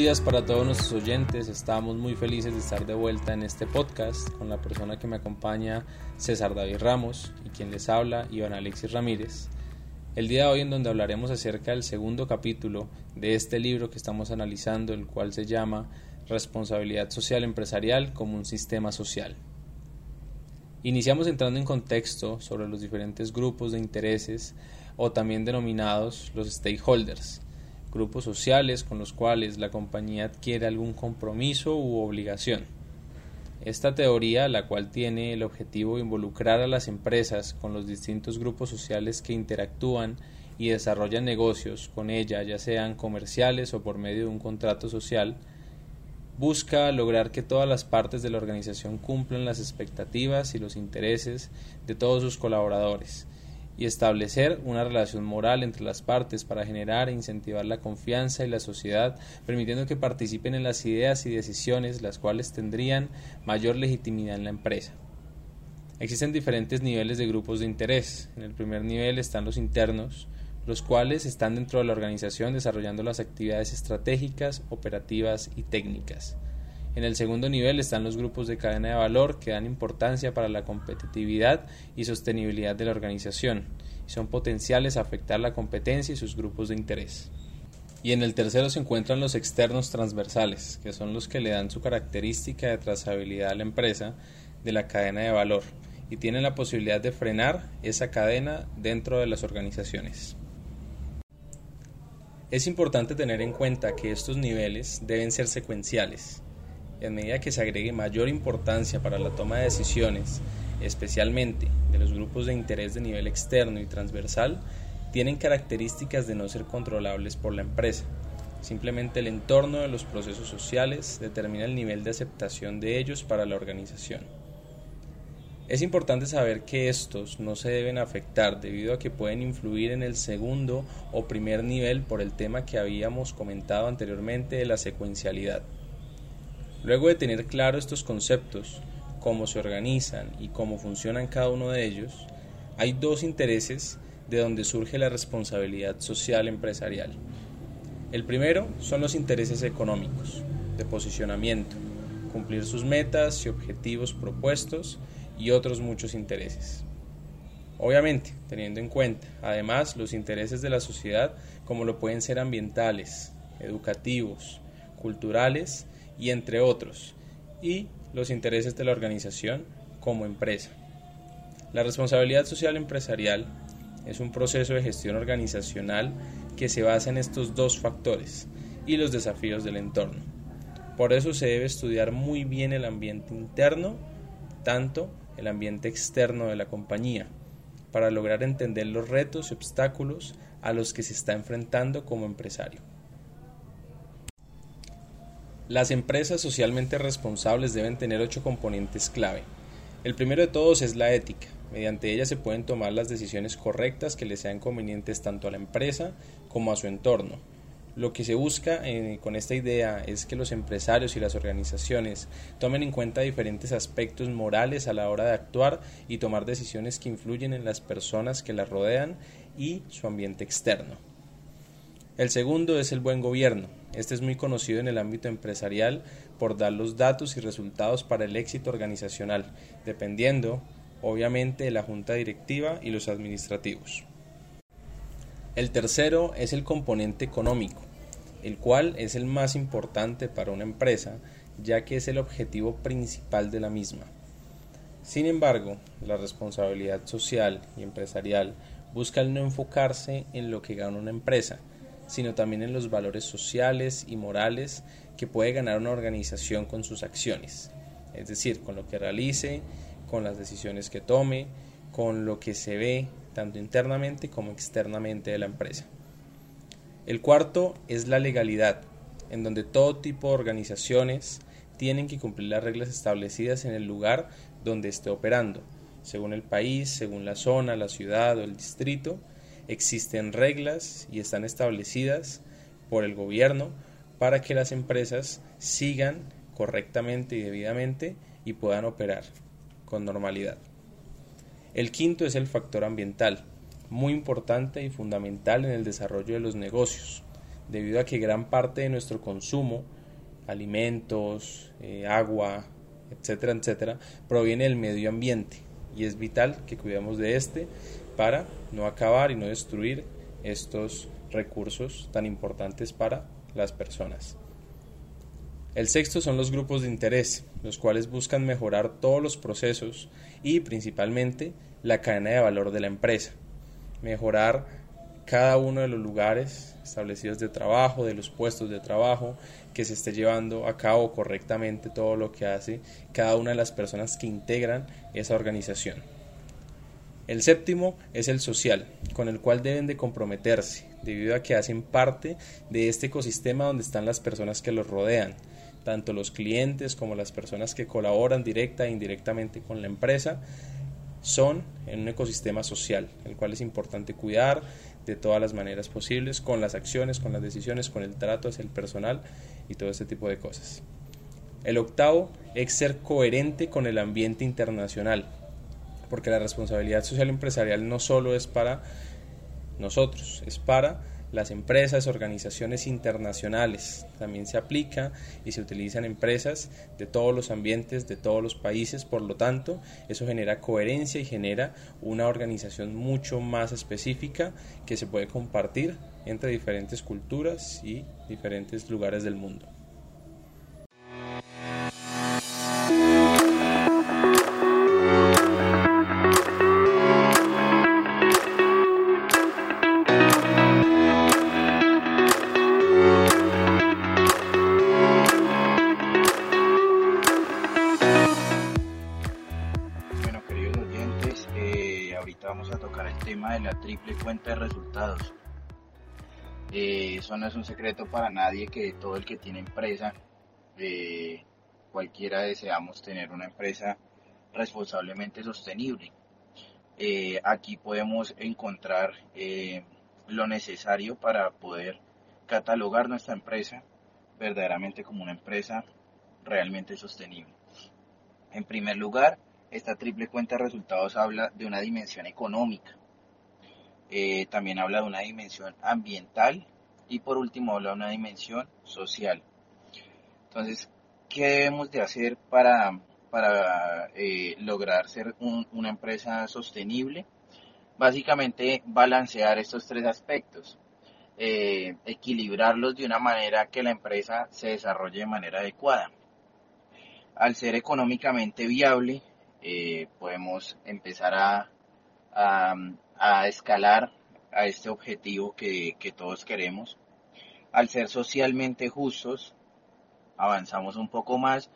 Días para todos nuestros oyentes. Estamos muy felices de estar de vuelta en este podcast con la persona que me acompaña, César David Ramos, y quien les habla, Iván Alexis Ramírez. El día de hoy en donde hablaremos acerca del segundo capítulo de este libro que estamos analizando, el cual se llama Responsabilidad Social Empresarial como un Sistema Social. Iniciamos entrando en contexto sobre los diferentes grupos de intereses o también denominados los stakeholders grupos sociales con los cuales la compañía adquiere algún compromiso u obligación. Esta teoría, la cual tiene el objetivo de involucrar a las empresas con los distintos grupos sociales que interactúan y desarrollan negocios con ella, ya sean comerciales o por medio de un contrato social, busca lograr que todas las partes de la organización cumplan las expectativas y los intereses de todos sus colaboradores, y establecer una relación moral entre las partes para generar e incentivar la confianza y la sociedad, permitiendo que participen en las ideas y decisiones las cuales tendrían mayor legitimidad en la empresa. Existen diferentes niveles de grupos de interés. En el primer nivel están los internos, los cuales están dentro de la organización desarrollando las actividades estratégicas, operativas y técnicas. En el segundo nivel están los grupos de cadena de valor que dan importancia para la competitividad y sostenibilidad de la organización y son potenciales a afectar la competencia y sus grupos de interés. Y en el tercero se encuentran los externos transversales, que son los que le dan su característica de trazabilidad a la empresa de la cadena de valor y tienen la posibilidad de frenar esa cadena dentro de las organizaciones. Es importante tener en cuenta que estos niveles deben ser secuenciales, a medida que se agregue mayor importancia para la toma de decisiones, especialmente de los grupos de interés de nivel externo y transversal, tienen características de no ser controlables por la empresa. Simplemente el entorno de los procesos sociales determina el nivel de aceptación de ellos para la organización. Es importante saber que estos no se deben afectar debido a que pueden influir en el segundo o primer nivel por el tema que habíamos comentado anteriormente de la secuencialidad. Luego de tener claro estos conceptos, cómo se organizan y cómo funcionan cada uno de ellos, hay dos intereses de donde surge la responsabilidad social empresarial. El primero son los intereses económicos, de posicionamiento, cumplir sus metas y objetivos propuestos y otros muchos intereses. Obviamente, teniendo en cuenta, además, los intereses de la sociedad como lo pueden ser ambientales, educativos, culturales y entre otros, y los intereses de la organización como empresa. La responsabilidad social empresarial es un proceso de gestión organizacional que se basa en estos dos factores y los desafíos del entorno. Por eso se debe estudiar muy bien el ambiente interno, tanto el ambiente externo de la compañía, para lograr entender los retos y obstáculos a los que se está enfrentando como empresario. Las empresas socialmente responsables deben tener ocho componentes clave. El primero de todos es la ética. Mediante ella se pueden tomar las decisiones correctas que le sean convenientes tanto a la empresa como a su entorno. Lo que se busca eh, con esta idea es que los empresarios y las organizaciones tomen en cuenta diferentes aspectos morales a la hora de actuar y tomar decisiones que influyen en las personas que las rodean y su ambiente externo. El segundo es el buen gobierno. Este es muy conocido en el ámbito empresarial por dar los datos y resultados para el éxito organizacional, dependiendo, obviamente, de la junta directiva y los administrativos. El tercero es el componente económico, el cual es el más importante para una empresa, ya que es el objetivo principal de la misma. Sin embargo, la responsabilidad social y empresarial busca el no enfocarse en lo que gana una empresa, sino también en los valores sociales y morales que puede ganar una organización con sus acciones, es decir, con lo que realice, con las decisiones que tome, con lo que se ve tanto internamente como externamente de la empresa. El cuarto es la legalidad, en donde todo tipo de organizaciones tienen que cumplir las reglas establecidas en el lugar donde esté operando, según el país, según la zona, la ciudad o el distrito, existen reglas y están establecidas por el gobierno para que las empresas sigan correctamente y debidamente y puedan operar con normalidad. El quinto es el factor ambiental, muy importante y fundamental en el desarrollo de los negocios, debido a que gran parte de nuestro consumo, alimentos, eh, agua, etcétera, etcétera, proviene del medio ambiente y es vital que cuidemos de este para no acabar y no destruir estos recursos tan importantes para las personas. El sexto son los grupos de interés, los cuales buscan mejorar todos los procesos y principalmente la cadena de valor de la empresa, mejorar cada uno de los lugares establecidos de trabajo, de los puestos de trabajo, que se esté llevando a cabo correctamente todo lo que hace cada una de las personas que integran esa organización. El séptimo es el social, con el cual deben de comprometerse, debido a que hacen parte de este ecosistema donde están las personas que los rodean, tanto los clientes como las personas que colaboran directa e indirectamente con la empresa, son en un ecosistema social, el cual es importante cuidar de todas las maneras posibles, con las acciones, con las decisiones, con el trato hacia el personal y todo ese tipo de cosas. El octavo es ser coherente con el ambiente internacional, porque la responsabilidad social empresarial no solo es para nosotros, es para las empresas, organizaciones internacionales. También se aplica y se utiliza en empresas de todos los ambientes, de todos los países. Por lo tanto, eso genera coherencia y genera una organización mucho más específica que se puede compartir entre diferentes culturas y diferentes lugares del mundo. Eh, eso no es un secreto para nadie que todo el que tiene empresa, eh, cualquiera deseamos tener una empresa responsablemente sostenible. Eh, aquí podemos encontrar lo necesario para poder catalogar nuestra empresa verdaderamente como una empresa realmente sostenible. En primer lugar, esta triple cuenta de resultados habla de una dimensión económica. Eh, también habla de una dimensión ambiental y por último habla de una dimensión social. Entonces, ¿qué debemos de hacer para, para eh, lograr ser una empresa sostenible? Básicamente balancear estos tres aspectos, eh, equilibrarlos de una manera que la empresa se desarrolle de manera adecuada. Al ser económicamente viable, podemos empezar a, a escalar a este objetivo que, todos queremos. Al ser socialmente justos, avanzamos un poco más.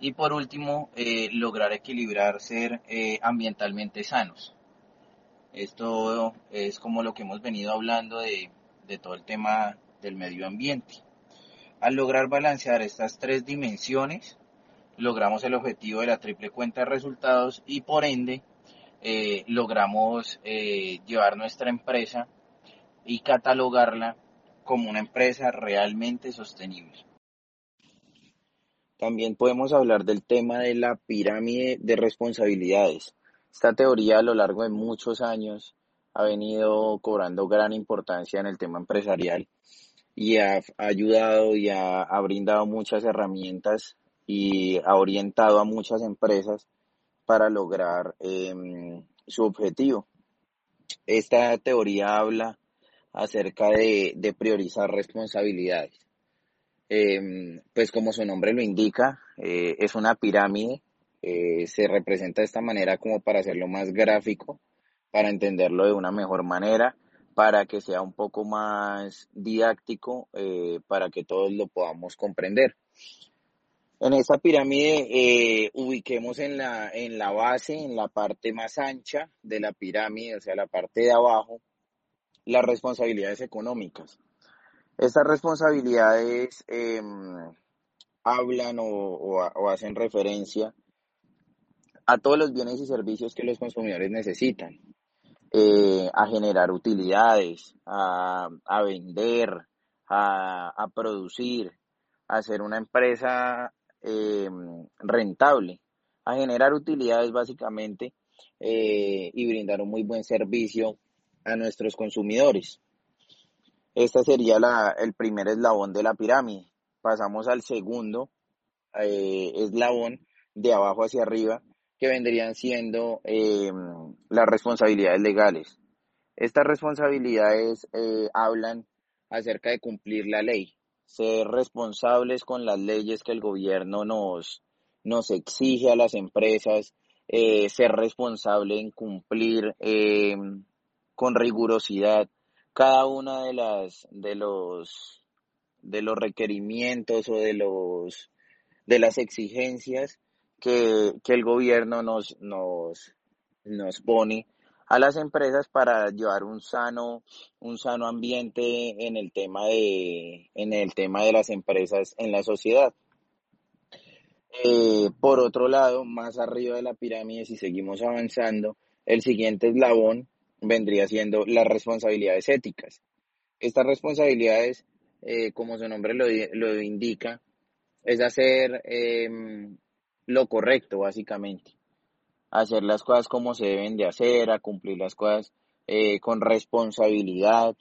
Y por último, eh, lograr equilibrar ser eh, ambientalmente sanos. Esto es como lo que hemos venido hablando de todo el tema del medio ambiente. Al lograr balancear estas tres dimensiones, logramos el objetivo de la triple cuenta de resultados y por ende eh, logramos eh, llevar nuestra empresa y catalogarla como una empresa realmente sostenible. También podemos hablar del tema de la pirámide de responsabilidades. Esta teoría a lo largo de muchos años ha venido cobrando gran importancia en el tema empresarial y ha, ayudado y ha, brindado muchas herramientas y ha orientado a muchas empresas para lograr em, su objetivo. Esta teoría habla acerca de, priorizar responsabilidades. Em, pues como su nombre lo indica, eh, es una pirámide, eh, se representa de esta manera como para hacerlo más gráfico, para entenderlo de una mejor manera, para que sea un poco más didáctico, eh, para que todos lo podamos comprender. En esta pirámide eh, ubiquemos en la, en la base, en la parte más ancha de la pirámide, o sea, la parte de abajo, las responsabilidades económicas. Estas responsabilidades em, hablan o, hacen referencia a todos los bienes y servicios que los consumidores necesitan, eh, a generar utilidades, a, vender, a, a producir, a ser una empresa eh, rentable, a generar utilidades básicamente eh, y brindar un muy buen servicio a nuestros consumidores. Este sería la, el primer eslabón de la pirámide. Pasamos al segundo eh, eslabón de abajo hacia arriba, que vendrían siendo eh, las responsabilidades legales. Estas responsabilidades eh, hablan acerca de cumplir la ley, ser responsables con las leyes que el gobierno nos, nos exige a las empresas, eh, ser responsable en cumplir con rigurosidad cada una de las de los de los requerimientos o de los de las exigencias que, el gobierno nos, nos, nos pone a las empresas para llevar un sano, un sano ambiente en el tema de, en el tema de las empresas en la sociedad. Eh, por otro lado, más arriba de la pirámide, si seguimos avanzando, el siguiente eslabón vendría siendo las responsabilidades éticas. Estas responsabilidades, eh, como su nombre lo, lo indica, es hacer em, lo correcto, básicamente. Hacer las cosas como se deben de hacer, a cumplir las cosas eh, con responsabilidad,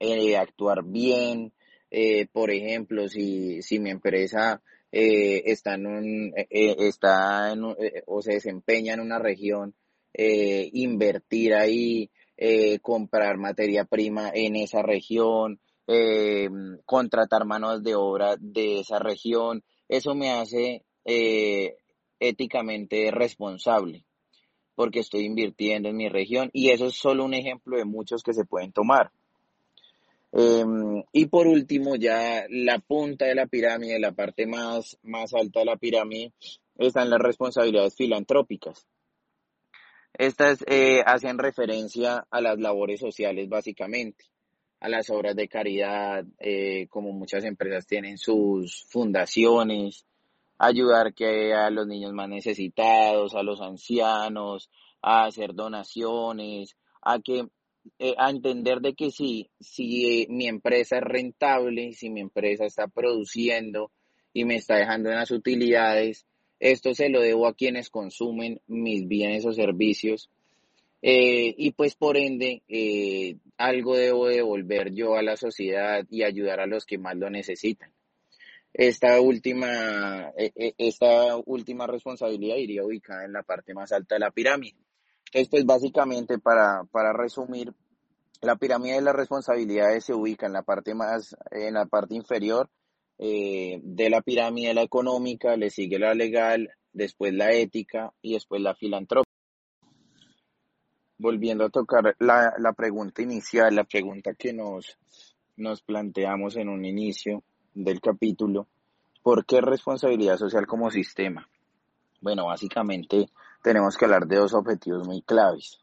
eh, actuar bien. Eh, por ejemplo, si, si mi empresa está, en un, está en o se desempeña en una región, invertir ahí, comprar materia prima en esa región, contratar manos de obra de esa región, eso me hace éticamente responsable, porque estoy invirtiendo en mi región y eso es solo un ejemplo de muchos que se pueden tomar. Em, y por último, ya la punta de la pirámide, la parte más, más alta de la pirámide, están las responsabilidades filantrópicas. Estas eh, hacen referencia a las labores sociales básicamente, a las obras de caridad, eh, como muchas empresas tienen sus fundaciones, ayudar que a los niños más necesitados, a los ancianos, a hacer donaciones, a que eh, a entender de que sí, si mi empresa es rentable, si mi empresa está produciendo y me está dejando unas utilidades, esto se lo debo a quienes consumen mis bienes o servicios. Eh, y pues por ende eh, algo debo devolver yo a la sociedad y ayudar a los que más lo necesitan esta última, e, e, esta última responsabilidad iría ubicada en la parte más alta de la pirámide. Esto es básicamente para, para resumir, la pirámide de las responsabilidades se ubica en la parte más, en la parte inferior eh, de la pirámide, la económica, le sigue la legal, después la ética y después la filantrópica. Volviendo a tocar la, pregunta inicial, la pregunta que nos planteamos en un inicio, del capítulo, ¿por qué responsabilidad social como sistema? Bueno, básicamente tenemos que hablar de dos objetivos muy claves.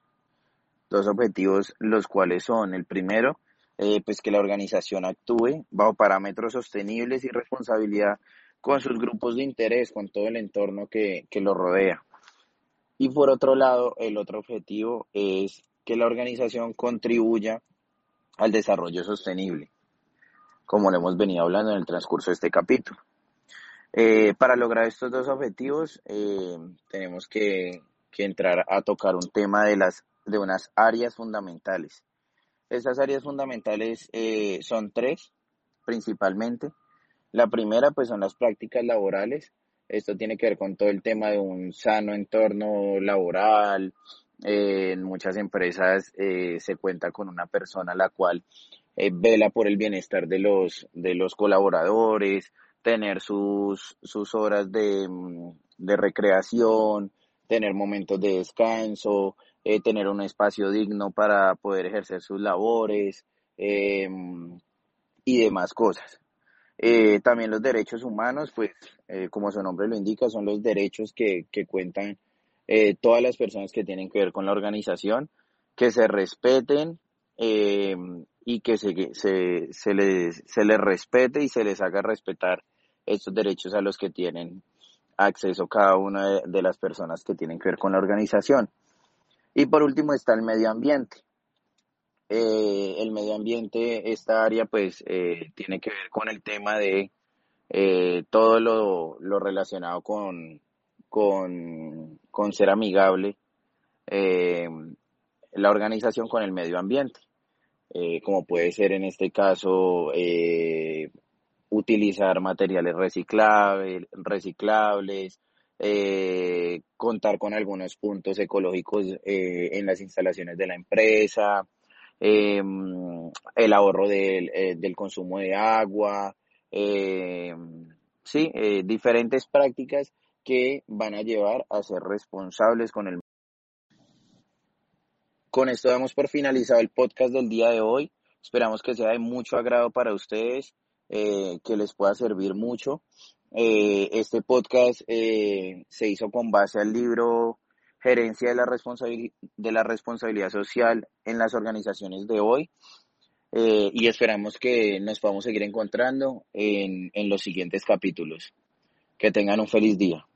Dos objetivos los cuales son, el primero, eh, pues que la organización actúe bajo parámetros sostenibles y responsabilidad con sus grupos de interés, con todo el entorno que, que lo rodea. Y por otro lado, el otro objetivo es que la organización contribuya al desarrollo sostenible como lo hemos venido hablando en el transcurso de este capítulo. Eh, para lograr estos dos objetivos eh, tenemos que, entrar a tocar un tema de, las, de unas áreas fundamentales. Estas áreas fundamentales eh, son tres, principalmente. La primera, pues, son las prácticas laborales. Esto tiene que ver con todo el tema de un sano entorno laboral. en muchas empresas se cuenta con una persona la cual eh, vela por el bienestar de los, de los colaboradores, tener sus, sus horas de, mm, de recreación, tener momentos de descanso, eh, tener un espacio digno para poder ejercer sus labores eh, y demás cosas. también los derechos humanos, pues como su nombre lo indica, son los derechos que, que cuentan todas las personas que tienen que ver con la organización, que se respeten y que se, se, se, les, se les respete y se les haga respetar estos derechos a los que tienen acceso cada una de, las personas que tienen que ver con la organización. Y por último está el medio ambiente. Eh, el medio ambiente, esta área pues eh, tiene que ver con el tema de eh, todo lo, lo, relacionado con, con, con ser amigable la organización con el medio ambiente. Eh, como puede ser en este caso eh, utilizar materiales reciclables, reciclables eh, contar con algunos puntos ecológicos en las instalaciones de la empresa, em, el ahorro del, del, consumo de agua, em, sí, diferentes prácticas que van a llevar a ser responsables con el con esto damos por finalizado el podcast del día de hoy. Esperamos que sea de mucho agrado para ustedes, eh, que les pueda servir mucho. Eh, este podcast eh, se hizo con base al libro Gerencia de la, de la Responsabilidad Social en las Organizaciones de hoy. y esperamos que nos podamos seguir encontrando en, en los siguientes capítulos. Que tengan un feliz día.